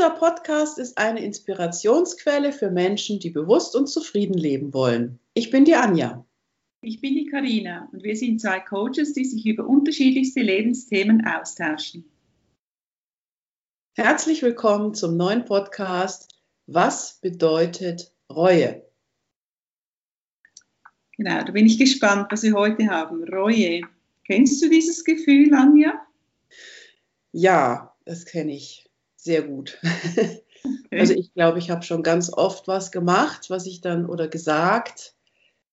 Dieser Podcast ist eine Inspirationsquelle für Menschen, die bewusst und zufrieden leben wollen. Ich bin die Anja. Ich bin die Karina und wir sind zwei Coaches, die sich über unterschiedlichste Lebensthemen austauschen. Herzlich willkommen zum neuen Podcast Was bedeutet Reue? Genau, da bin ich gespannt, was wir heute haben. Reue. Kennst du dieses Gefühl, Anja? Ja, das kenne ich sehr gut. Okay. Also ich glaube, ich habe schon ganz oft was gemacht, was ich dann oder gesagt,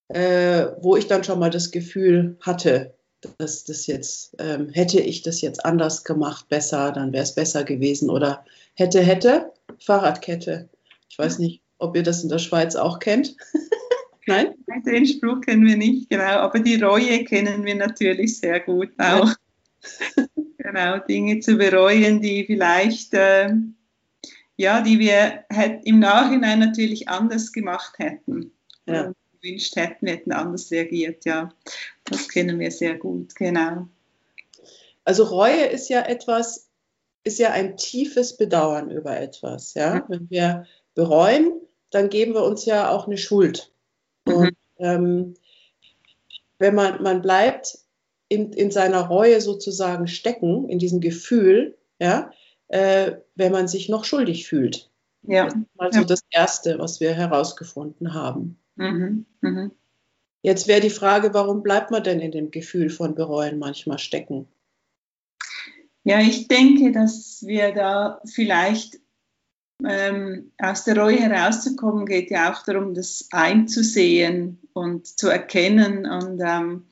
äh, wo ich dann schon mal das Gefühl hatte, dass das jetzt, ähm, hätte ich das jetzt anders gemacht, besser, dann wäre es besser gewesen. Oder hätte, hätte, Fahrradkette. Ich weiß nicht, ob ihr das in der Schweiz auch kennt. Nein? Den Spruch kennen wir nicht, genau. Aber die Reue kennen wir natürlich sehr gut auch. Ja. Genau, Dinge zu bereuen, die vielleicht, äh, ja, die wir im Nachhinein natürlich anders gemacht hätten. Ja. gewünscht hätten, wir hätten anders reagiert, ja. Das kennen wir sehr gut, genau. Also Reue ist ja etwas, ist ja ein tiefes Bedauern über etwas, ja. Mhm. Wenn wir bereuen, dann geben wir uns ja auch eine Schuld. Mhm. Und ähm, wenn man, man bleibt in, in seiner Reue sozusagen stecken, in diesem Gefühl, ja, äh, wenn man sich noch schuldig fühlt. Ja. Das ist also ja. das Erste, was wir herausgefunden haben. Mhm. Mhm. Jetzt wäre die Frage, warum bleibt man denn in dem Gefühl von Bereuen manchmal stecken? Ja, ich denke, dass wir da vielleicht ähm, aus der Reue herauszukommen, geht ja auch darum, das einzusehen und zu erkennen und ähm,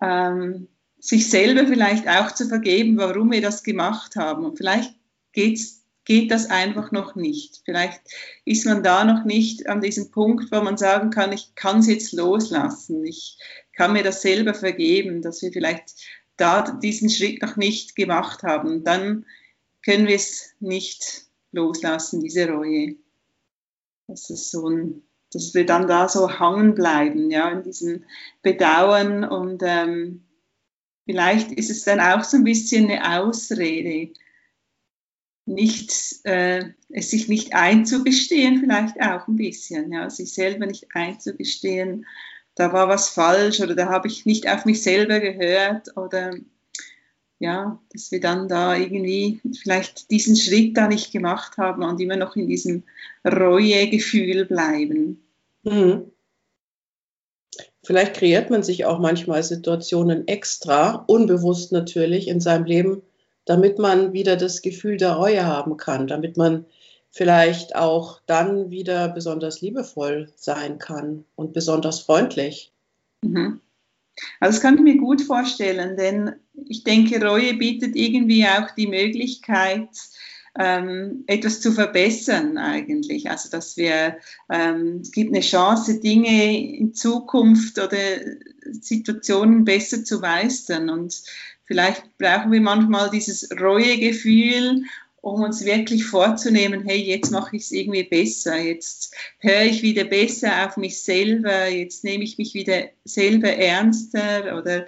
ähm, sich selber vielleicht auch zu vergeben, warum wir das gemacht haben. Und vielleicht geht's, geht das einfach noch nicht. Vielleicht ist man da noch nicht an diesem Punkt, wo man sagen kann, ich kann es jetzt loslassen. Ich kann mir das selber vergeben, dass wir vielleicht da diesen Schritt noch nicht gemacht haben. Dann können wir es nicht loslassen, diese Reue. Das ist so ein dass wir dann da so hangen bleiben, ja, in diesem Bedauern und ähm, vielleicht ist es dann auch so ein bisschen eine Ausrede, nicht, äh, es sich nicht einzugestehen, vielleicht auch ein bisschen, ja, sich selber nicht einzugestehen, da war was falsch oder da habe ich nicht auf mich selber gehört oder ja, dass wir dann da irgendwie vielleicht diesen Schritt da nicht gemacht haben und immer noch in diesem Reuegefühl bleiben. Mhm. Vielleicht kreiert man sich auch manchmal Situationen extra, unbewusst natürlich in seinem Leben, damit man wieder das Gefühl der Reue haben kann, damit man vielleicht auch dann wieder besonders liebevoll sein kann und besonders freundlich. Mhm. Also das kann ich mir gut vorstellen, denn ich denke, Reue bietet irgendwie auch die Möglichkeit, ähm, etwas zu verbessern eigentlich. Also dass wir, ähm, es gibt eine Chance, Dinge in Zukunft oder Situationen besser zu meistern. Und vielleicht brauchen wir manchmal dieses Reuegefühl, um uns wirklich vorzunehmen, hey, jetzt mache ich es irgendwie besser, jetzt höre ich wieder besser auf mich selber, jetzt nehme ich mich wieder selber ernster oder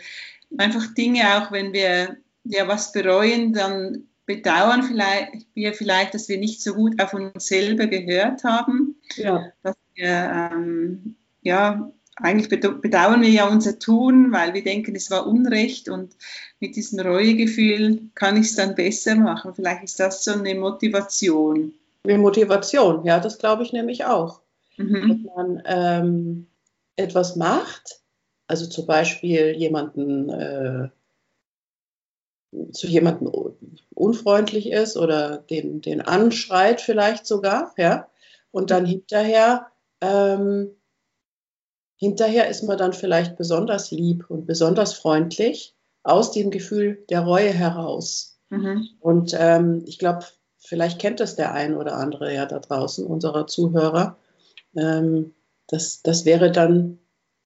einfach Dinge, auch wenn wir ja was bereuen, dann bedauern vielleicht, wir vielleicht, dass wir nicht so gut auf uns selber gehört haben. Ja. Dass wir, ähm, ja, eigentlich bedauern wir ja unser Tun, weil wir denken, es war Unrecht und mit diesem Reuegefühl kann ich es dann besser machen. Vielleicht ist das so eine Motivation. Eine Motivation, ja, das glaube ich nämlich auch. Mhm. Wenn man ähm, etwas macht, also zum Beispiel jemanden äh, zu jemandem unfreundlich ist oder den, den anschreit vielleicht sogar, ja, und dann hinterher, ähm, hinterher ist man dann vielleicht besonders lieb und besonders freundlich aus dem Gefühl der Reue heraus. Mhm. Und ähm, ich glaube, vielleicht kennt das der ein oder andere ja da draußen, unserer Zuhörer. Ähm, das, das wäre dann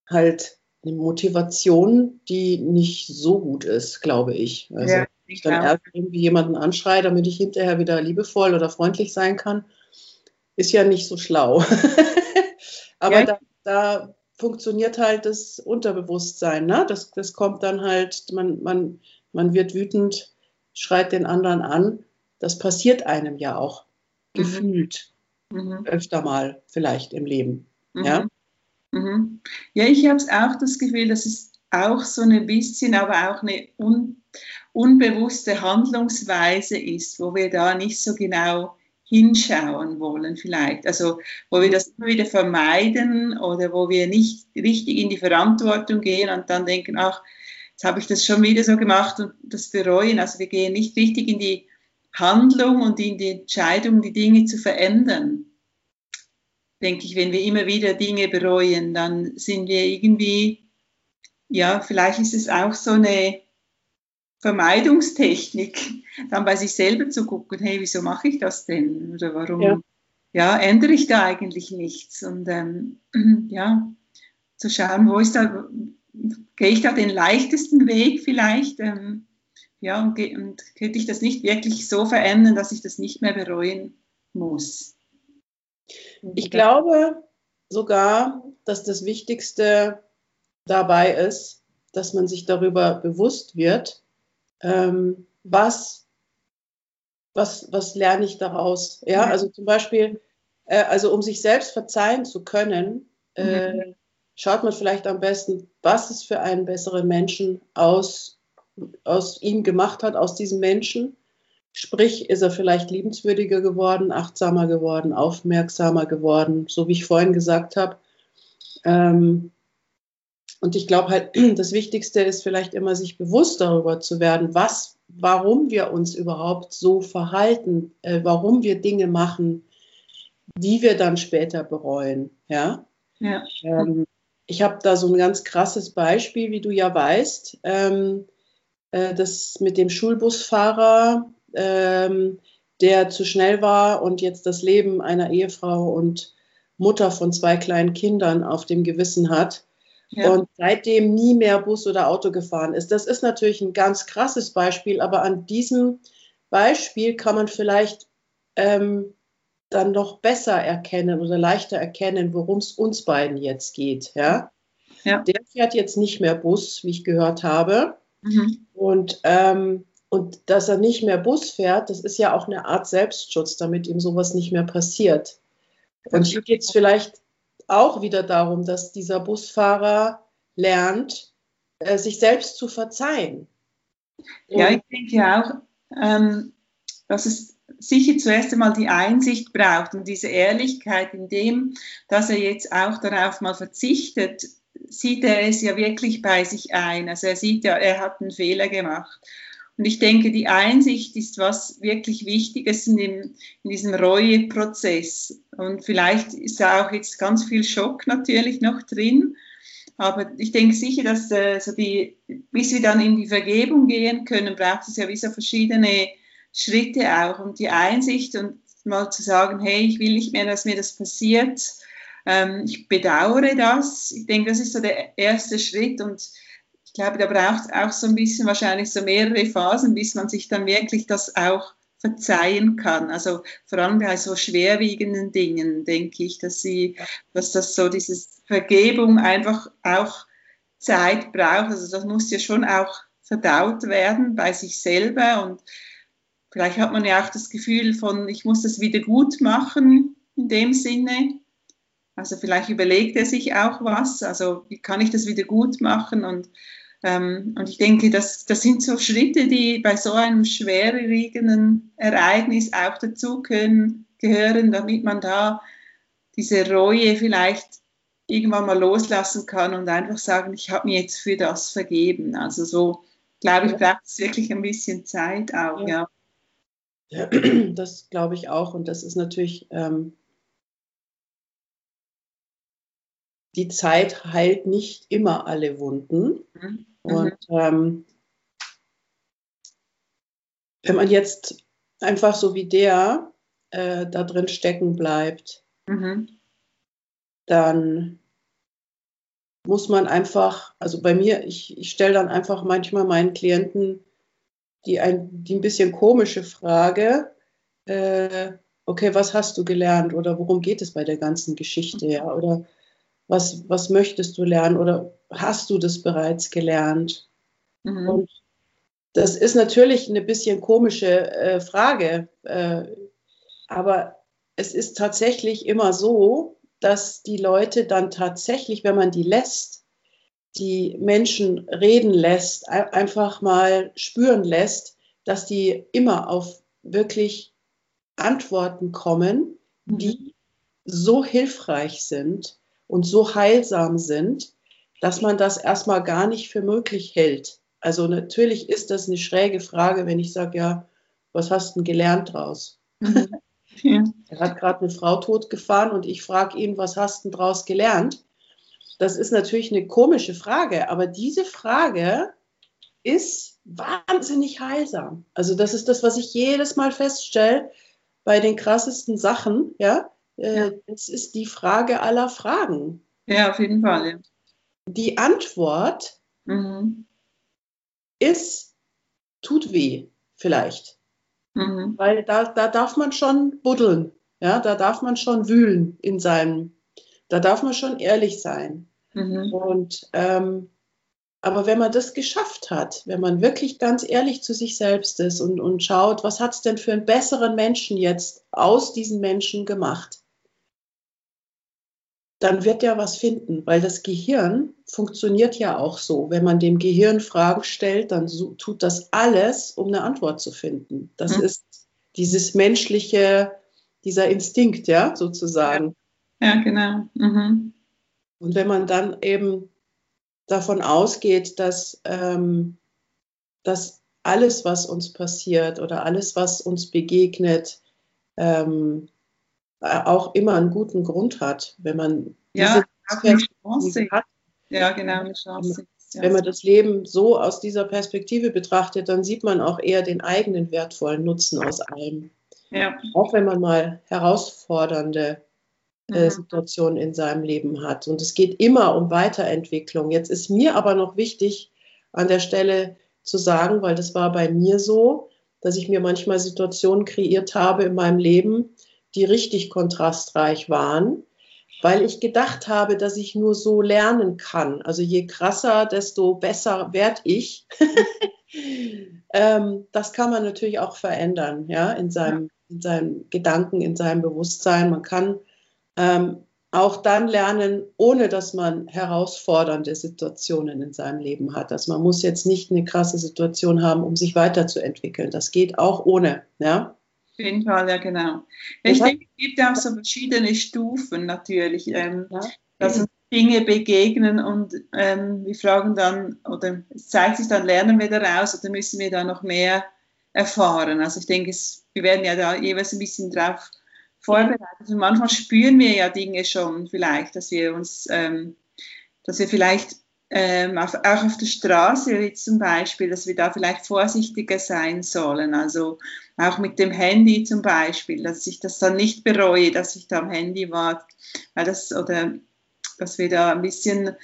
halt eine Motivation, die nicht so gut ist, glaube ich. Also ja, ich dann erst irgendwie jemanden anschreie, damit ich hinterher wieder liebevoll oder freundlich sein kann, ist ja nicht so schlau. Aber ja. da, da, funktioniert halt das Unterbewusstsein. Ne? Das, das kommt dann halt, man, man, man wird wütend, schreit den anderen an. Das passiert einem ja auch. gefühlt. Mhm. Öfter mal vielleicht im Leben. Mhm. Ja? Mhm. ja, ich habe auch das Gefühl, dass es auch so ein bisschen, aber auch eine un, unbewusste Handlungsweise ist, wo wir da nicht so genau hinschauen wollen vielleicht. Also wo wir das immer wieder vermeiden oder wo wir nicht richtig in die Verantwortung gehen und dann denken, ach, jetzt habe ich das schon wieder so gemacht und das bereuen. Also wir gehen nicht richtig in die Handlung und in die Entscheidung, die Dinge zu verändern. Denke ich, wenn wir immer wieder Dinge bereuen, dann sind wir irgendwie, ja, vielleicht ist es auch so eine Vermeidungstechnik, dann bei sich selber zu gucken, hey, wieso mache ich das denn? Oder warum ja. ja ändere ich da eigentlich nichts? Und ähm, ja, zu schauen, wo ist da, gehe ich da den leichtesten Weg vielleicht? Ähm, ja, und, und könnte ich das nicht wirklich so verändern, dass ich das nicht mehr bereuen muss? Ich glaube sogar, dass das Wichtigste dabei ist, dass man sich darüber bewusst wird, ähm, was, was, was lerne ich daraus? Ja, also zum Beispiel, äh, also um sich selbst verzeihen zu können, äh, mhm. schaut man vielleicht am besten, was es für einen besseren Menschen aus, aus ihm gemacht hat, aus diesem Menschen. Sprich, ist er vielleicht liebenswürdiger geworden, achtsamer geworden, aufmerksamer geworden, so wie ich vorhin gesagt habe. Ähm, und ich glaube halt, das Wichtigste ist vielleicht immer, sich bewusst darüber zu werden, was, warum wir uns überhaupt so verhalten, äh, warum wir Dinge machen, die wir dann später bereuen. Ja. ja. Ähm, ich habe da so ein ganz krasses Beispiel, wie du ja weißt, ähm, äh, das mit dem Schulbusfahrer, ähm, der zu schnell war und jetzt das Leben einer Ehefrau und Mutter von zwei kleinen Kindern auf dem Gewissen hat ja. und seitdem nie mehr Bus oder Auto gefahren ist. Das ist natürlich ein ganz krasses Beispiel, aber an diesem Beispiel kann man vielleicht ähm, dann noch besser erkennen oder leichter erkennen, worum es uns beiden jetzt geht. Ja? ja? Der fährt jetzt nicht mehr Bus, wie ich gehört habe. Mhm. Und, ähm, und dass er nicht mehr Bus fährt, das ist ja auch eine Art Selbstschutz, damit ihm sowas nicht mehr passiert. Und hier geht es vielleicht auch wieder darum, dass dieser Busfahrer lernt, äh, sich selbst zu verzeihen. Ja, ich denke auch, ähm, dass es sicher zuerst einmal die Einsicht braucht und diese Ehrlichkeit in dem, dass er jetzt auch darauf mal verzichtet, sieht er es ja wirklich bei sich ein. Also er sieht ja, er hat einen Fehler gemacht. Und ich denke, die Einsicht ist was wirklich Wichtiges in, dem, in diesem Reueprozess. Und vielleicht ist da auch jetzt ganz viel Schock natürlich noch drin. Aber ich denke sicher, dass äh, so die, bis wir dann in die Vergebung gehen können, braucht es ja wie so verschiedene Schritte auch. Und die Einsicht und mal zu sagen, hey, ich will nicht mehr, dass mir das passiert. Ähm, ich bedauere das. Ich denke, das ist so der erste Schritt. Und ich glaube, da braucht es auch so ein bisschen wahrscheinlich so mehrere Phasen, bis man sich dann wirklich das auch verzeihen kann. Also vor allem bei so schwerwiegenden Dingen denke ich, dass sie, dass das so dieses Vergebung einfach auch Zeit braucht. Also das muss ja schon auch verdaut werden bei sich selber und vielleicht hat man ja auch das Gefühl von, ich muss das wieder gut machen in dem Sinne. Also vielleicht überlegt er sich auch was, also wie kann ich das wieder gut machen und ähm, und ich denke, das, das sind so Schritte, die bei so einem schwerwiegenden Ereignis auch dazu können, gehören, damit man da diese Reue vielleicht irgendwann mal loslassen kann und einfach sagen, ich habe mir jetzt für das vergeben. Also so, glaube ich, braucht es wirklich ein bisschen Zeit auch, ja. ja. Das glaube ich auch. Und das ist natürlich, ähm, die Zeit heilt nicht immer alle Wunden. Mhm. Und mhm. ähm, wenn man jetzt einfach so wie der äh, da drin stecken bleibt, mhm. dann muss man einfach, also bei mir, ich, ich stelle dann einfach manchmal meinen Klienten die ein, die ein bisschen komische Frage, äh, okay, was hast du gelernt oder worum geht es bei der ganzen Geschichte, ja, oder was, was möchtest du lernen oder hast du das bereits gelernt? Mhm. Und das ist natürlich eine bisschen komische äh, Frage, äh, aber es ist tatsächlich immer so, dass die Leute dann tatsächlich, wenn man die lässt, die Menschen reden lässt, einfach mal spüren lässt, dass die immer auf wirklich Antworten kommen, die mhm. so hilfreich sind und so heilsam sind, dass man das erstmal gar nicht für möglich hält. Also natürlich ist das eine schräge Frage, wenn ich sage, ja, was hast du denn gelernt draus? Ja. Er hat gerade eine Frau totgefahren und ich frage ihn, was hast du denn draus gelernt? Das ist natürlich eine komische Frage, aber diese Frage ist wahnsinnig heilsam. Also das ist das, was ich jedes Mal feststelle bei den krassesten Sachen. Ja, äh, ja. es ist die Frage aller Fragen. Ja, auf jeden Fall. Ja. Die Antwort mhm. ist, tut weh, vielleicht. Mhm. Weil da, da darf man schon buddeln. Ja, da darf man schon wühlen in seinem, da darf man schon ehrlich sein. Mhm. Und ähm, aber wenn man das geschafft hat, wenn man wirklich ganz ehrlich zu sich selbst ist und, und schaut, was hat es denn für einen besseren Menschen jetzt aus diesen Menschen gemacht, dann wird er was finden, weil das Gehirn funktioniert ja auch so. Wenn man dem Gehirn Fragen stellt, dann tut das alles, um eine Antwort zu finden. Das mhm. ist dieses menschliche, dieser Instinkt, ja, sozusagen. Ja, ja genau. Mhm. Und wenn man dann eben davon ausgeht, dass, ähm, dass alles, was uns passiert oder alles, was uns begegnet, ähm, auch immer einen guten Grund hat, wenn man ja, diese Chance hat. Ja, genau, eine Chance. Wenn man das Leben so aus dieser Perspektive betrachtet, dann sieht man auch eher den eigenen wertvollen Nutzen aus allem. Ja. Auch wenn man mal herausfordernde äh, mhm. Situationen in seinem Leben hat. Und es geht immer um Weiterentwicklung. Jetzt ist mir aber noch wichtig, an der Stelle zu sagen, weil das war bei mir so, dass ich mir manchmal Situationen kreiert habe in meinem Leben, die richtig kontrastreich waren, weil ich gedacht habe, dass ich nur so lernen kann. Also je krasser, desto besser werde ich. ähm, das kann man natürlich auch verändern, ja, in seinem, in seinem Gedanken, in seinem Bewusstsein. Man kann ähm, auch dann lernen, ohne dass man herausfordernde Situationen in seinem Leben hat. Also man muss jetzt nicht eine krasse Situation haben, um sich weiterzuentwickeln. Das geht auch ohne. Ja? Auf jeden Fall, ja, genau. ich denke, es gibt auch so verschiedene Stufen natürlich, ähm, ja. dass uns Dinge begegnen und ähm, wir fragen dann, oder es zeigt sich dann, lernen wir daraus oder müssen wir da noch mehr erfahren? Also ich denke, es, wir werden ja da jeweils ein bisschen drauf vorbereitet und manchmal spüren wir ja Dinge schon vielleicht, dass wir uns, ähm, dass wir vielleicht ähm, auf, auch auf der Straße jetzt zum Beispiel, dass wir da vielleicht vorsichtiger sein sollen. Also auch mit dem Handy zum Beispiel, dass ich das dann nicht bereue, dass ich da am Handy war, weil das oder dass wir da ein bisschen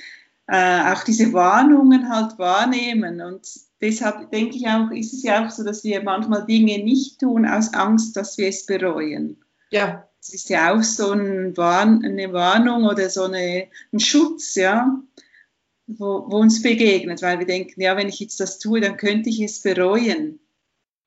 äh, auch diese Warnungen halt wahrnehmen und deshalb denke ich auch, ist es ja auch so, dass wir manchmal Dinge nicht tun aus Angst, dass wir es bereuen. Ja. Es ist ja auch so ein Warn, eine Warnung oder so eine, ein Schutz, ja, wo, wo uns begegnet, weil wir denken, ja, wenn ich jetzt das tue, dann könnte ich es bereuen.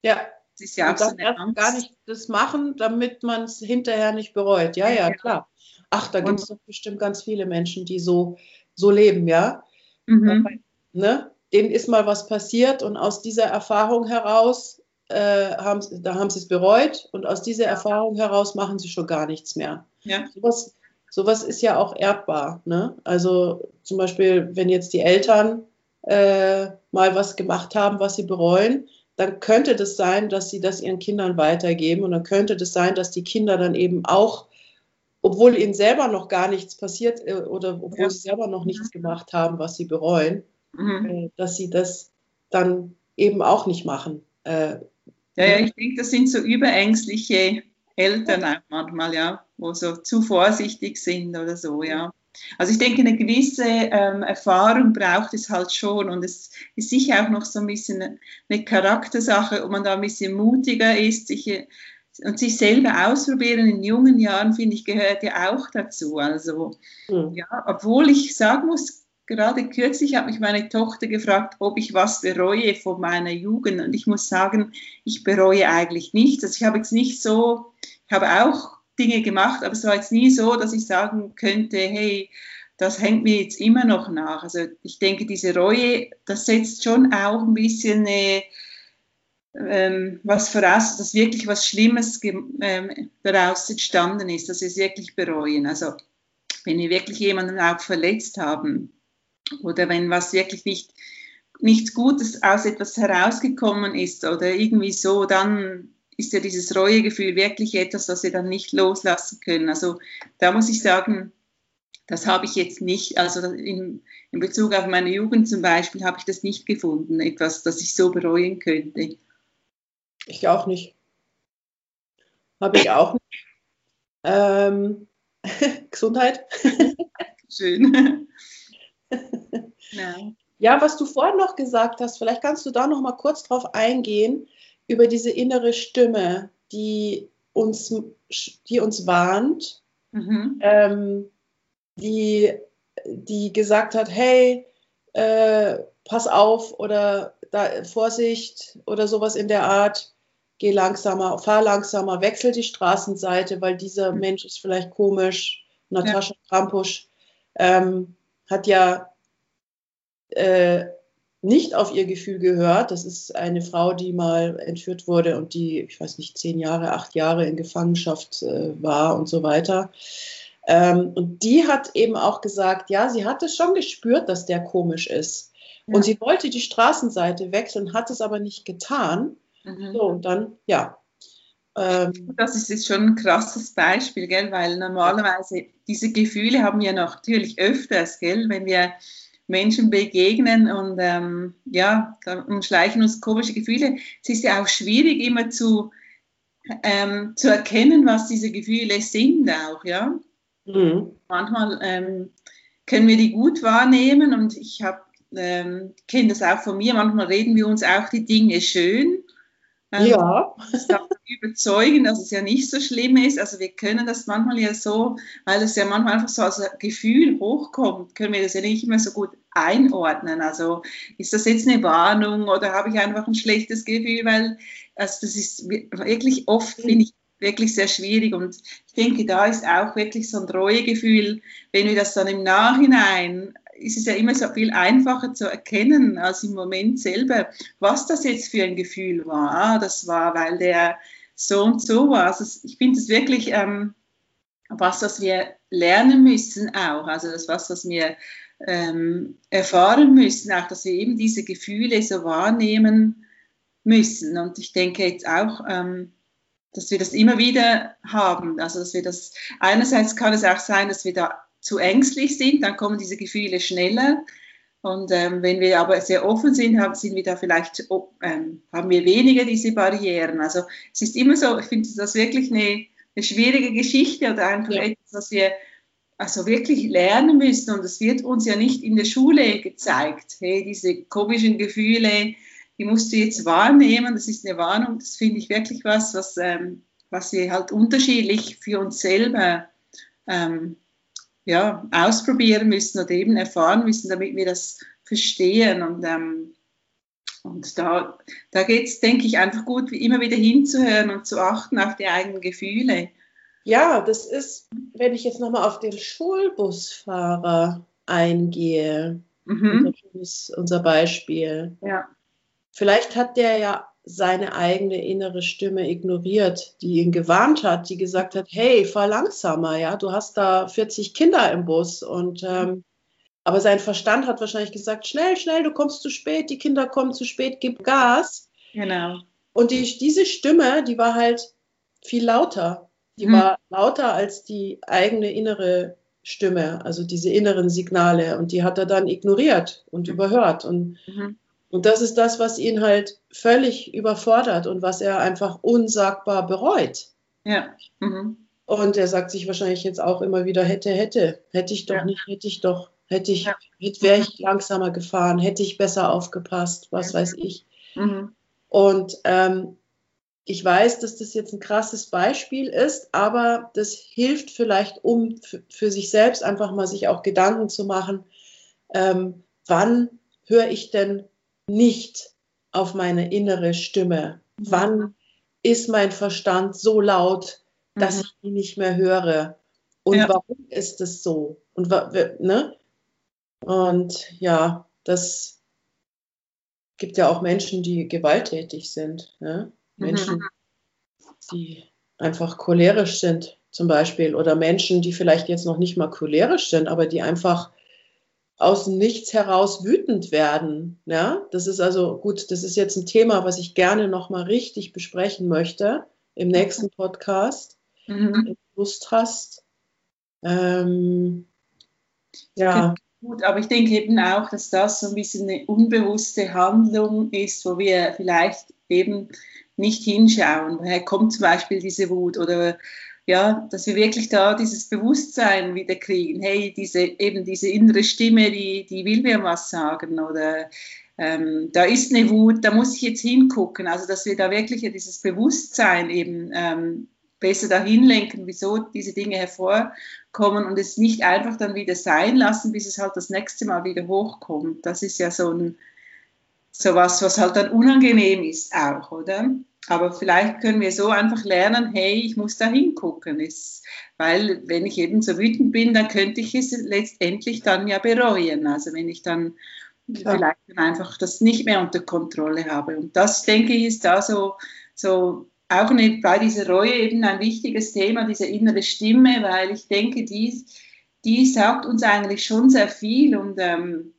Ja. Das ist ja auch so eine Angst. gar nicht das machen, damit man es hinterher nicht bereut. Ja, ja, klar. Ach, da gibt es doch bestimmt ganz viele Menschen, die so, so leben, ja. Mhm. Ne? Denen ist mal was passiert und aus dieser Erfahrung heraus äh, haben, da haben sie es bereut und aus dieser Erfahrung heraus machen sie schon gar nichts mehr. Ja. Sowas, sowas ist ja auch erbbar. Ne? Also zum Beispiel, wenn jetzt die Eltern äh, mal was gemacht haben, was sie bereuen, dann könnte das sein, dass sie das ihren Kindern weitergeben und dann könnte das sein, dass die Kinder dann eben auch, obwohl ihnen selber noch gar nichts passiert äh, oder obwohl ja. sie selber noch nichts gemacht haben, was sie bereuen, mhm. äh, dass sie das dann eben auch nicht machen. Äh, ja, ja, ich denke, das sind so überängstliche Eltern manchmal, ja, wo so zu vorsichtig sind oder so, ja. Also ich denke, eine gewisse ähm, Erfahrung braucht es halt schon und es ist sicher auch noch so ein bisschen eine Charaktersache, ob man da ein bisschen mutiger ist, sich, und sich selber ausprobieren in jungen Jahren, finde ich, gehört ja auch dazu. Also, mhm. ja, obwohl ich sagen muss, gerade kürzlich hat mich meine Tochter gefragt, ob ich was bereue von meiner Jugend. Und ich muss sagen, ich bereue eigentlich nichts. Also ich habe jetzt nicht so, ich habe auch Dinge gemacht, aber es war jetzt nie so, dass ich sagen könnte, hey, das hängt mir jetzt immer noch nach. Also ich denke, diese Reue, das setzt schon auch ein bisschen eine, ähm, was voraus, dass wirklich was Schlimmes ähm, daraus entstanden ist, dass wir es wirklich bereuen. Also wenn wir wirklich jemanden auch verletzt haben oder wenn was wirklich nicht nichts Gutes aus etwas herausgekommen ist oder irgendwie so, dann ist ja dieses Reuegefühl wirklich etwas, das wir dann nicht loslassen können. Also da muss ich sagen, das habe ich jetzt nicht, also in, in Bezug auf meine Jugend zum Beispiel, habe ich das nicht gefunden, etwas, das ich so bereuen könnte. Ich auch nicht. Habe ich auch nicht. Ähm, Gesundheit. Schön. ja. ja, was du vorhin noch gesagt hast, vielleicht kannst du da noch mal kurz drauf eingehen, über diese innere Stimme, die uns, die uns warnt. Mhm. Ähm, die, die gesagt hat, hey, äh, pass auf oder da, Vorsicht oder sowas in der Art, geh langsamer, fahr langsamer, wechsel die Straßenseite, weil dieser mhm. Mensch ist vielleicht komisch. Natascha ja. Krampusch ähm, hat ja äh, nicht auf ihr Gefühl gehört. Das ist eine Frau, die mal entführt wurde und die, ich weiß nicht, zehn Jahre, acht Jahre in Gefangenschaft äh, war und so weiter. Ähm, und die hat eben auch gesagt, ja, sie hat es schon gespürt, dass der komisch ist. Ja. Und sie wollte die Straßenseite wechseln, hat es aber nicht getan. Mhm. So, und dann, ja. Ähm, das ist jetzt schon ein krasses Beispiel, gell? weil normalerweise diese Gefühle haben wir natürlich öfters, gell? wenn wir Menschen begegnen und ähm, ja, da umschleichen uns komische Gefühle. Es ist ja auch schwierig immer zu, ähm, zu erkennen, was diese Gefühle sind auch, ja. Mhm. Manchmal ähm, können wir die gut wahrnehmen und ich ähm, kenne das auch von mir. Manchmal reden wir uns auch die Dinge schön. Ähm, ja. überzeugen, dass es ja nicht so schlimm ist. Also wir können das manchmal ja so, weil es ja manchmal einfach so als Gefühl hochkommt, können wir das ja nicht immer so gut einordnen. Also ist das jetzt eine Warnung oder habe ich einfach ein schlechtes Gefühl, weil also das ist wirklich oft, finde ich, wirklich sehr schwierig. Und ich denke, da ist auch wirklich so ein Treuegefühl, wenn wir das dann im Nachhinein, ist es ja immer so viel einfacher zu erkennen als im Moment selber, was das jetzt für ein Gefühl war. Ah, das war, weil der so und so war. Also ich finde es wirklich ähm, was, was wir lernen müssen auch. Also das was, was wir ähm, erfahren müssen, auch, dass wir eben diese Gefühle so wahrnehmen müssen. Und ich denke jetzt auch, ähm, dass wir das immer wieder haben. Also dass wir das einerseits kann es auch sein, dass wir da zu ängstlich sind, dann kommen diese Gefühle schneller. Und ähm, wenn wir aber sehr offen sind, haben, sind wir da vielleicht, oh, ähm, haben wir weniger diese Barrieren. Also es ist immer so, ich finde das wirklich eine, eine schwierige Geschichte oder einfach ja. etwas, was wir also wirklich lernen müssen. Und es wird uns ja nicht in der Schule gezeigt. Hey, diese komischen Gefühle, die musst du jetzt wahrnehmen. Das ist eine Warnung. Das finde ich wirklich was, was, ähm, was wir halt unterschiedlich für uns selber ähm, ja, ausprobieren müssen oder eben erfahren müssen, damit wir das verstehen. Und, ähm, und da, da geht es, denke ich, einfach gut, immer wieder hinzuhören und zu achten auf die eigenen Gefühle. Ja, das ist, wenn ich jetzt nochmal auf den Schulbusfahrer eingehe, mhm. unser Beispiel. Ja. Vielleicht hat der ja seine eigene innere Stimme ignoriert, die ihn gewarnt hat, die gesagt hat, hey, fahr langsamer, ja, du hast da 40 Kinder im Bus und ähm, aber sein Verstand hat wahrscheinlich gesagt, schnell, schnell, du kommst zu spät, die Kinder kommen zu spät, gib Gas. Genau. Und die, diese Stimme, die war halt viel lauter. Die mhm. war lauter als die eigene innere Stimme, also diese inneren Signale. Und die hat er dann ignoriert und mhm. überhört. Und mhm. Und das ist das, was ihn halt völlig überfordert und was er einfach unsagbar bereut. Ja. Mhm. Und er sagt sich wahrscheinlich jetzt auch immer wieder, hätte, hätte, hätte ich doch ja. nicht, hätte ich doch, hätte ich, ja. wäre ich langsamer gefahren, hätte ich besser aufgepasst, was weiß ich. Mhm. Und ähm, ich weiß, dass das jetzt ein krasses Beispiel ist, aber das hilft vielleicht, um für sich selbst einfach mal sich auch Gedanken zu machen, ähm, wann höre ich denn nicht auf meine innere Stimme? Wann ist mein Verstand so laut, dass mhm. ich die nicht mehr höre. Und ja. warum ist es so? Und, ne? und ja, das gibt ja auch Menschen, die gewalttätig sind. Ne? Menschen, mhm. die einfach cholerisch sind, zum Beispiel. Oder Menschen, die vielleicht jetzt noch nicht mal cholerisch sind, aber die einfach aus nichts heraus wütend werden. Ja, das ist also gut, das ist jetzt ein Thema, was ich gerne nochmal richtig besprechen möchte im nächsten Podcast, mhm. wenn du Lust hast. Ähm, ja. Gut, aber ich denke eben auch, dass das so ein bisschen eine unbewusste Handlung ist, wo wir vielleicht eben nicht hinschauen. Woher kommt zum Beispiel diese Wut oder ja, dass wir wirklich da dieses Bewusstsein wieder kriegen. Hey, diese eben diese innere Stimme, die, die will mir was sagen oder ähm, da ist eine Wut, da muss ich jetzt hingucken. Also dass wir da wirklich dieses Bewusstsein eben ähm, besser dahin lenken, wieso diese Dinge hervorkommen und es nicht einfach dann wieder sein lassen, bis es halt das nächste Mal wieder hochkommt. Das ist ja so ein so was, was halt dann unangenehm ist auch, oder? Aber vielleicht können wir so einfach lernen, hey, ich muss da hingucken. Ist, weil wenn ich eben so wütend bin, dann könnte ich es letztendlich dann ja bereuen. Also wenn ich dann ja. vielleicht dann einfach das nicht mehr unter Kontrolle habe. Und das, denke ich, ist da so, so auch eine, bei dieser Reue eben ein wichtiges Thema, diese innere Stimme, weil ich denke, die, die sagt uns eigentlich schon sehr viel und ähm,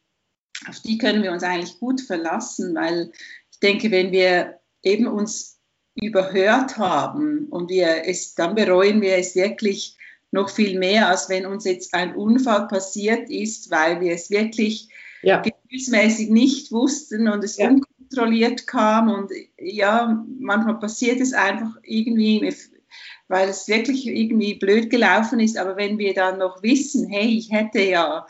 auf die können wir uns eigentlich gut verlassen, weil ich denke, wenn wir eben uns überhört haben. Und wir es, dann bereuen wir es wirklich noch viel mehr, als wenn uns jetzt ein Unfall passiert ist, weil wir es wirklich ja. gefühlsmäßig nicht wussten und es ja. unkontrolliert kam. Und ja, manchmal passiert es einfach irgendwie, weil es wirklich irgendwie blöd gelaufen ist, aber wenn wir dann noch wissen, hey, ich hätte ja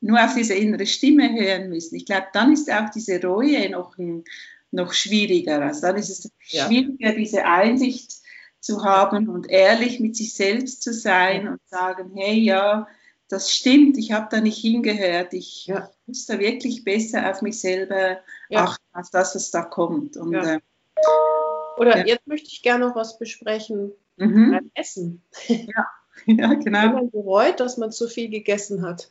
nur auf diese innere Stimme hören müssen, ich glaube, dann ist auch diese Reue noch, noch schwieriger. Also dann ist es ja. schwieriger, diese Einsicht zu haben und ehrlich mit sich selbst zu sein und sagen, hey, ja, das stimmt, ich habe da nicht hingehört, ich ja. muss da wirklich besser auf mich selber ja. achten, als das, was da kommt. Und, ja. äh, Oder jetzt möchte ich gerne noch was besprechen mhm. beim Essen. Ja. ja, genau. Wenn man bereut, dass man zu viel gegessen hat.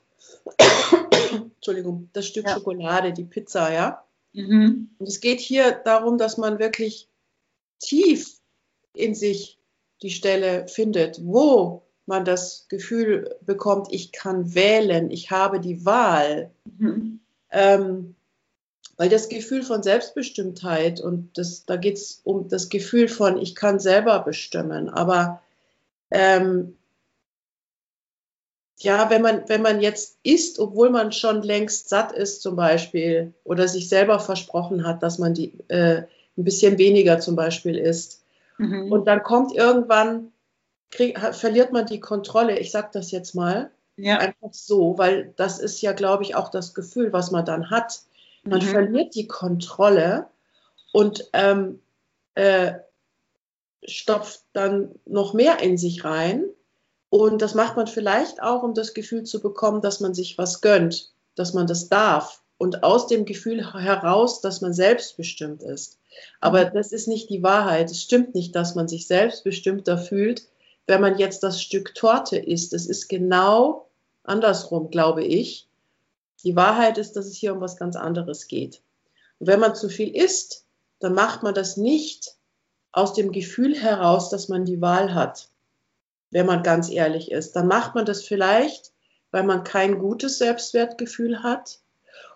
Entschuldigung, das Stück Schokolade, die Pizza, ja. Mhm. Und es geht hier darum, dass man wirklich tief in sich die Stelle findet, wo man das Gefühl bekommt, ich kann wählen, ich habe die Wahl. Mhm. Ähm, weil das Gefühl von Selbstbestimmtheit und das, da geht es um das Gefühl von, ich kann selber bestimmen. Aber ähm, ja, wenn man, wenn man jetzt isst, obwohl man schon längst satt ist zum Beispiel oder sich selber versprochen hat, dass man die äh, ein bisschen weniger zum Beispiel isst. Mhm. Und dann kommt irgendwann krieg, verliert man die Kontrolle. Ich sage das jetzt mal ja. einfach so, weil das ist ja, glaube ich, auch das Gefühl, was man dann hat. Man mhm. verliert die Kontrolle und ähm, äh, stopft dann noch mehr in sich rein. Und das macht man vielleicht auch, um das Gefühl zu bekommen, dass man sich was gönnt, dass man das darf. Und aus dem Gefühl heraus, dass man selbstbestimmt ist. Aber mhm. das ist nicht die Wahrheit. Es stimmt nicht, dass man sich selbstbestimmter fühlt, wenn man jetzt das Stück Torte isst. Es ist genau andersrum, glaube ich. Die Wahrheit ist, dass es hier um was ganz anderes geht. Und wenn man zu viel isst, dann macht man das nicht aus dem Gefühl heraus, dass man die Wahl hat, wenn man ganz ehrlich ist. Dann macht man das vielleicht, weil man kein gutes Selbstwertgefühl hat.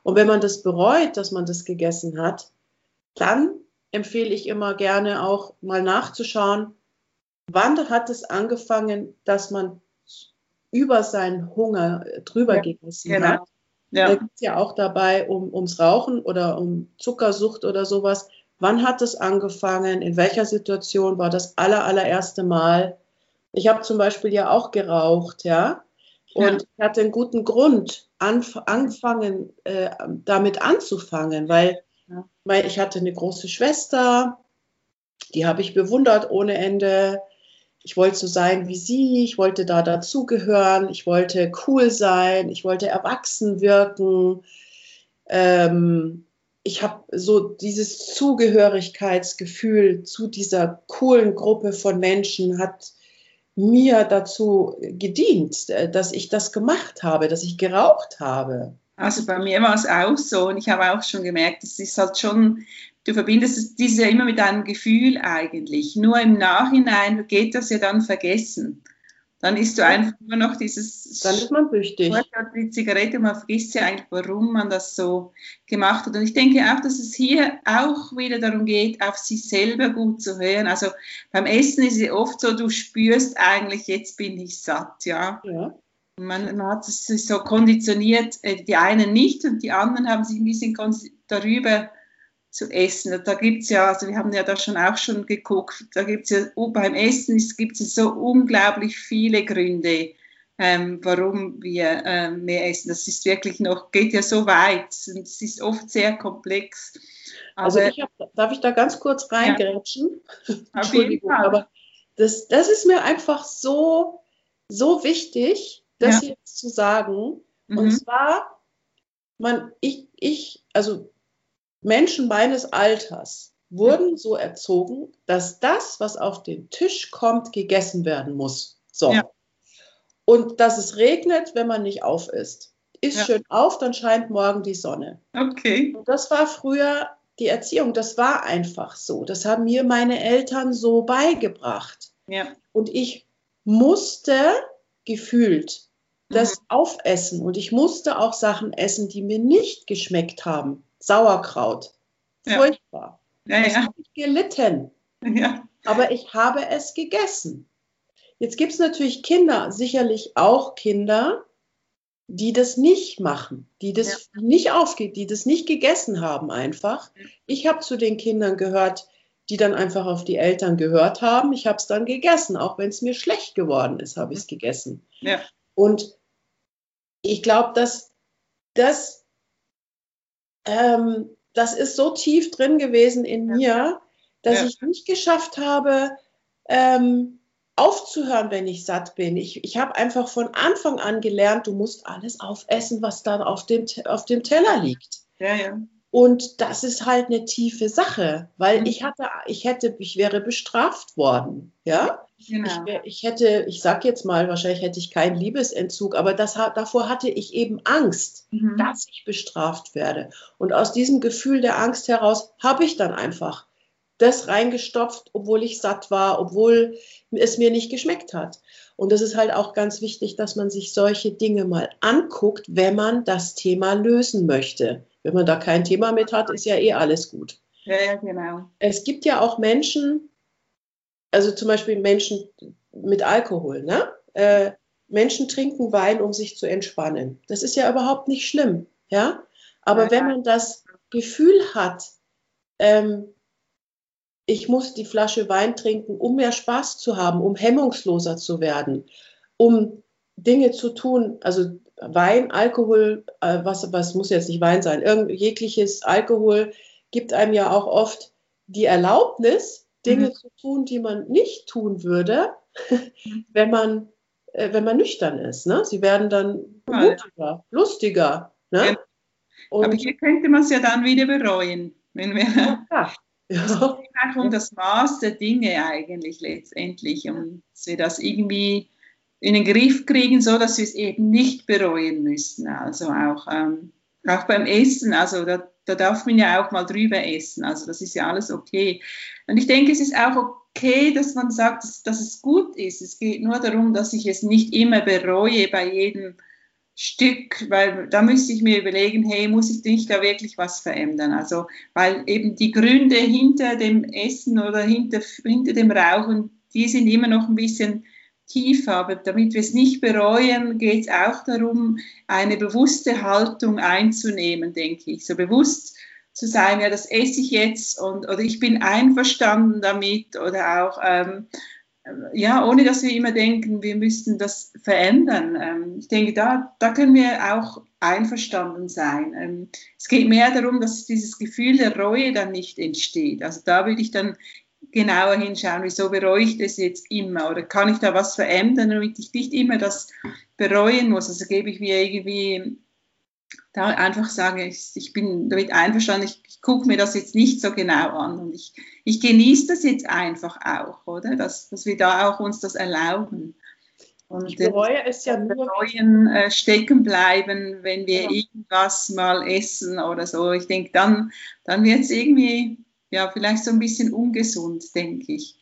Und wenn man das bereut, dass man das gegessen hat, dann empfehle ich immer gerne auch mal nachzuschauen, Wann hat es angefangen, dass man über seinen Hunger drüber ja, gegessen genau. hat? Ja. Da geht es ja auch dabei um, ums Rauchen oder um Zuckersucht oder sowas. Wann hat es angefangen? In welcher Situation war das aller, allererste Mal? Ich habe zum Beispiel ja auch geraucht, ja. Und ja. ich hatte einen guten Grund, anf anfangen, äh, damit anzufangen, weil, ja. weil ich hatte eine große Schwester, die habe ich bewundert ohne Ende ich wollte so sein wie sie, ich wollte da dazugehören, ich wollte cool sein, ich wollte erwachsen wirken. Ähm, ich habe so dieses Zugehörigkeitsgefühl zu dieser coolen Gruppe von Menschen hat mir dazu gedient, äh, dass ich das gemacht habe, dass ich geraucht habe. Also bei mir war es auch so und ich habe auch schon gemerkt, es ist halt schon, du verbindest dieses ja immer mit einem Gefühl eigentlich. Nur im Nachhinein geht das ja dann vergessen. Dann ist du einfach nur noch dieses. Dann ist man süchtig. Die Zigarette, man vergisst ja eigentlich, warum man das so gemacht hat. Und ich denke auch, dass es hier auch wieder darum geht, auf sich selber gut zu hören. Also beim Essen ist es oft so, du spürst eigentlich, jetzt bin ich satt, ja. ja. Man, man hat sich so konditioniert, äh, die einen nicht und die anderen haben sich ein bisschen darüber zu essen. Da gibt es ja, also wir haben ja da schon auch schon geguckt, da gibt es ja oh, beim Essen gibt es so unglaublich viele Gründe, ähm, warum wir äh, mehr essen. Das ist wirklich noch, geht ja so weit und es ist oft sehr komplex. also ich hab, darf ich da ganz kurz reingrätschen? Ja. Entschuldigung, aber das, das ist mir einfach so, so wichtig, das ja. jetzt zu sagen. Mhm. Und zwar, man, ich, ich, also Menschen meines Alters wurden so erzogen, dass das, was auf den Tisch kommt, gegessen werden muss. So. Ja. Und dass es regnet, wenn man nicht auf ist. Ist ja. schön auf, dann scheint morgen die Sonne. Okay. Und das war früher die Erziehung. Das war einfach so. Das haben mir meine Eltern so beigebracht. Ja. Und ich musste gefühlt das mhm. aufessen. Und ich musste auch Sachen essen, die mir nicht geschmeckt haben. Sauerkraut. Furchtbar. Ja. Ja, ja. habe ich gelitten. Ja. Aber ich habe es gegessen. Jetzt gibt es natürlich Kinder, sicherlich auch Kinder, die das nicht machen, die das ja. nicht aufgeht, die das nicht gegessen haben einfach. Ich habe zu den Kindern gehört, die dann einfach auf die Eltern gehört haben. Ich habe es dann gegessen, auch wenn es mir schlecht geworden ist, habe ich es gegessen. Ja. Und ich glaube, dass das ähm, das ist so tief drin gewesen in mir, dass ich nicht geschafft habe, ähm, aufzuhören, wenn ich satt bin. Ich, ich habe einfach von Anfang an gelernt, du musst alles aufessen, was dann auf dem, auf dem Teller liegt. Ja, ja. Und das ist halt eine tiefe Sache, weil mhm. ich hatte, ich hätte, ich wäre bestraft worden, ja. Genau. Ich, ich, hätte, ich sag jetzt mal, wahrscheinlich hätte ich keinen Liebesentzug, aber das, davor hatte ich eben Angst, mhm. dass ich bestraft werde. Und aus diesem Gefühl der Angst heraus habe ich dann einfach das reingestopft, obwohl ich satt war, obwohl es mir nicht geschmeckt hat. Und das ist halt auch ganz wichtig, dass man sich solche Dinge mal anguckt, wenn man das Thema lösen möchte. Wenn man da kein Thema mit hat, ist ja eh alles gut. Ja, genau. Es gibt ja auch Menschen, also zum Beispiel Menschen mit Alkohol, ne? Äh, Menschen trinken Wein, um sich zu entspannen. Das ist ja überhaupt nicht schlimm, ja. Aber ja, wenn man das Gefühl hat, ähm, ich muss die Flasche Wein trinken, um mehr Spaß zu haben, um hemmungsloser zu werden, um Dinge zu tun, also Wein, Alkohol, äh, was, was muss jetzt nicht Wein sein, irgend, jegliches Alkohol gibt einem ja auch oft die Erlaubnis, Dinge mhm. zu tun, die man nicht tun würde, wenn man, äh, wenn man nüchtern ist. Ne? Sie werden dann mutiger, lustiger. Ne? Und Aber hier könnte man es ja dann wieder bereuen. Wenn wir ja, ja. Es geht um das Maß der Dinge eigentlich letztendlich, um dass wir das irgendwie in den Griff kriegen, so dass wir es eben nicht bereuen müssen. Also auch, ähm, auch beim Essen, also da, da darf man ja auch mal drüber essen. Also das ist ja alles okay. Und ich denke, es ist auch okay, dass man sagt, dass, dass es gut ist. Es geht nur darum, dass ich es nicht immer bereue bei jedem Stück, weil da müsste ich mir überlegen, hey, muss ich nicht da wirklich was verändern? Also, weil eben die Gründe hinter dem Essen oder hinter, hinter dem Rauchen, die sind immer noch ein bisschen tiefer. Aber damit wir es nicht bereuen, geht es auch darum, eine bewusste Haltung einzunehmen, denke ich. So bewusst zu sein, ja, das esse ich jetzt und oder ich bin einverstanden damit oder auch ähm, ja, ohne dass wir immer denken, wir müssten das verändern. Ähm, ich denke, da, da können wir auch einverstanden sein. Ähm, es geht mehr darum, dass dieses Gefühl der Reue dann nicht entsteht. Also da würde ich dann genauer hinschauen, wieso bereue ich das jetzt immer oder kann ich da was verändern, damit ich nicht immer das bereuen muss. Also gebe ich mir irgendwie da einfach sage, ich, ich bin damit einverstanden, ich, ich gucke mir das jetzt nicht so genau an und ich, ich genieße das jetzt einfach auch, oder? Dass, dass wir da auch uns das erlauben. Und ich bereue es ja nur. Neuen, äh, stecken bleiben, wenn wir ja. irgendwas mal essen oder so. Ich denke, dann, dann wird es irgendwie, ja, vielleicht so ein bisschen ungesund, denke ich.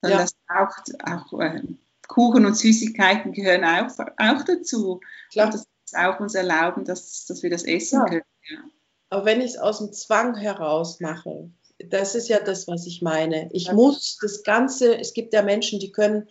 Dann ja. das auch, auch äh, Kuchen und Süßigkeiten gehören auch, auch dazu. Klar. Und das ist auch uns erlauben, dass, dass wir das essen ja. können. Ja. Aber wenn ich es aus dem Zwang heraus mache, das ist ja das, was ich meine. Ich muss das Ganze, es gibt ja Menschen, die können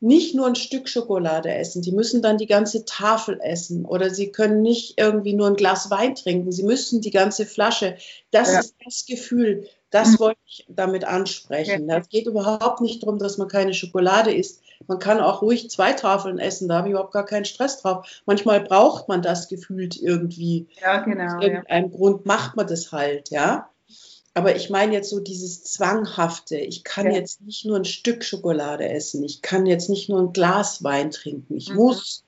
nicht nur ein Stück Schokolade essen, die müssen dann die ganze Tafel essen oder sie können nicht irgendwie nur ein Glas Wein trinken, sie müssen die ganze Flasche. Das ja. ist das Gefühl, das mhm. wollte ich damit ansprechen. Es geht überhaupt nicht darum, dass man keine Schokolade isst. Man kann auch ruhig zwei Tafeln essen, da habe ich überhaupt gar keinen Stress drauf. Manchmal braucht man das gefühlt irgendwie. Ja, genau. Aus irgendeinem ja. Grund macht man das halt, ja. Aber ich meine jetzt so dieses Zwanghafte. Ich kann ja. jetzt nicht nur ein Stück Schokolade essen. Ich kann jetzt nicht nur ein Glas Wein trinken. Ich mhm. muss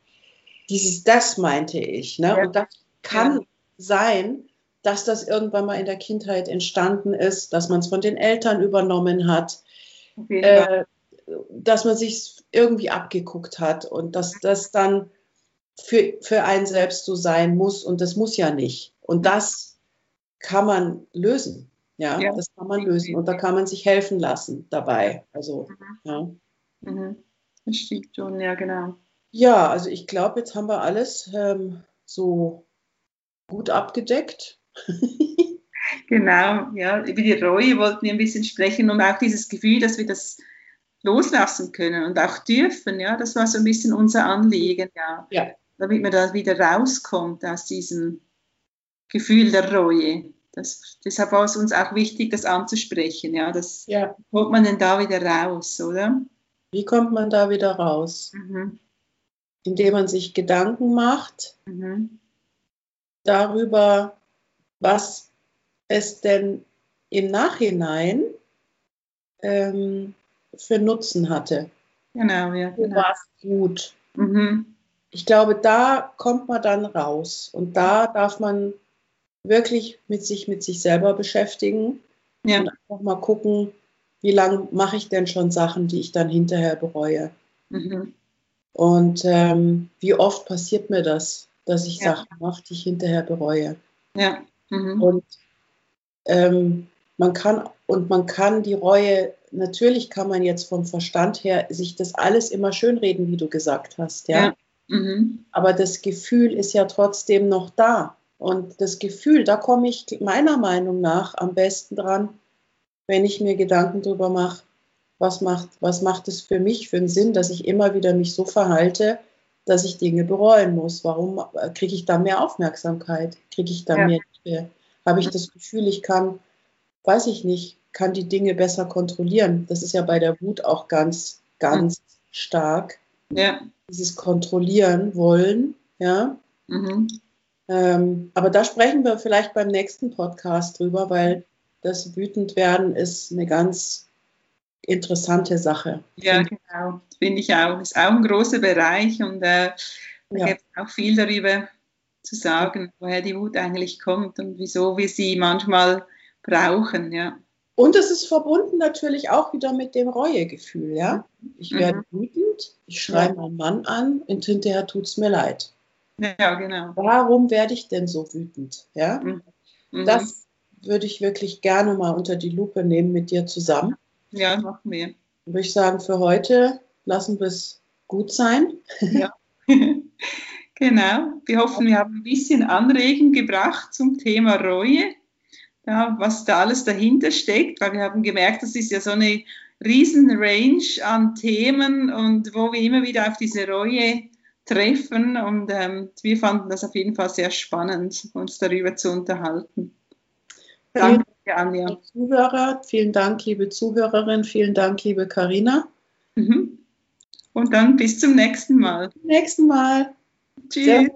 dieses, das meinte ich. Ne? Ja. Und das kann sein, dass das irgendwann mal in der Kindheit entstanden ist, dass man es von den Eltern übernommen hat, äh, dass man sich irgendwie abgeguckt hat und dass das dann für, für einen selbst so sein muss und das muss ja nicht. Und das kann man lösen. Ja, ja, das kann man lösen und da kann man sich helfen lassen dabei. Also, mhm. ja. Mhm. Das stimmt schon, ja, genau. Ja, also ich glaube, jetzt haben wir alles ähm, so gut abgedeckt. genau, ja, über die Reue wollten wir ein bisschen sprechen und auch dieses Gefühl, dass wir das loslassen können und auch dürfen, ja, das war so ein bisschen unser Anliegen, ja. ja. Damit man da wieder rauskommt aus diesem Gefühl der Reue. Das, deshalb war es uns auch wichtig, das anzusprechen. Ja, das ja. kommt man denn da wieder raus, oder? Wie kommt man da wieder raus? Mhm. Indem man sich Gedanken macht mhm. darüber, was es denn im Nachhinein ähm, für Nutzen hatte. Genau, ja. Genau. War es gut. Mhm. Ich glaube, da kommt man dann raus und da darf man wirklich mit sich, mit sich selber beschäftigen ja. und einfach mal gucken, wie lange mache ich denn schon Sachen, die ich dann hinterher bereue. Mhm. Und ähm, wie oft passiert mir das, dass ich ja. Sachen mache, die ich hinterher bereue. Ja. Mhm. Und ähm, man kann und man kann die Reue, natürlich kann man jetzt vom Verstand her sich das alles immer schönreden, wie du gesagt hast, ja. ja. Mhm. Aber das Gefühl ist ja trotzdem noch da. Und das Gefühl, da komme ich meiner Meinung nach am besten dran, wenn ich mir Gedanken darüber mache, was macht, was macht es für mich für einen Sinn, dass ich immer wieder mich so verhalte, dass ich Dinge bereuen muss. Warum äh, kriege ich da mehr Aufmerksamkeit? Kriege ich da ja. mehr Liebe? Habe ich das Gefühl, ich kann, weiß ich nicht, kann die Dinge besser kontrollieren? Das ist ja bei der Wut auch ganz, ganz mhm. stark. Ja. Dieses Kontrollieren wollen, ja. Mhm. Ähm, aber da sprechen wir vielleicht beim nächsten Podcast drüber, weil das Wütendwerden ist eine ganz interessante Sache. Ja, genau, finde ich auch. Ist auch ein großer Bereich und äh, da ja. gibt es auch viel darüber zu sagen, woher die Wut eigentlich kommt und wieso wir sie manchmal brauchen, ja. Und es ist verbunden natürlich auch wieder mit dem Reuegefühl, ja. Ich werde mhm. wütend, ich schreie ja. meinen Mann an und hinterher tut es mir leid. Ja, genau. Warum werde ich denn so wütend? Ja, mhm. mhm. das würde ich wirklich gerne mal unter die Lupe nehmen mit dir zusammen. Ja, machen wir. Würde ich sagen, für heute lassen wir es gut sein. Ja. Genau. Wir hoffen, wir haben ein bisschen Anregen gebracht zum Thema Reue, ja, was da alles dahinter steckt, weil wir haben gemerkt, das ist ja so eine riesen Range an Themen und wo wir immer wieder auf diese Reue treffen und ähm, wir fanden das auf jeden Fall sehr spannend, uns darüber zu unterhalten. Danke, Anja. Zuhörer, vielen Dank, liebe Zuhörerin, vielen Dank, liebe Karina. Mhm. Und dann bis zum nächsten Mal. Bis zum nächsten Mal. Chis.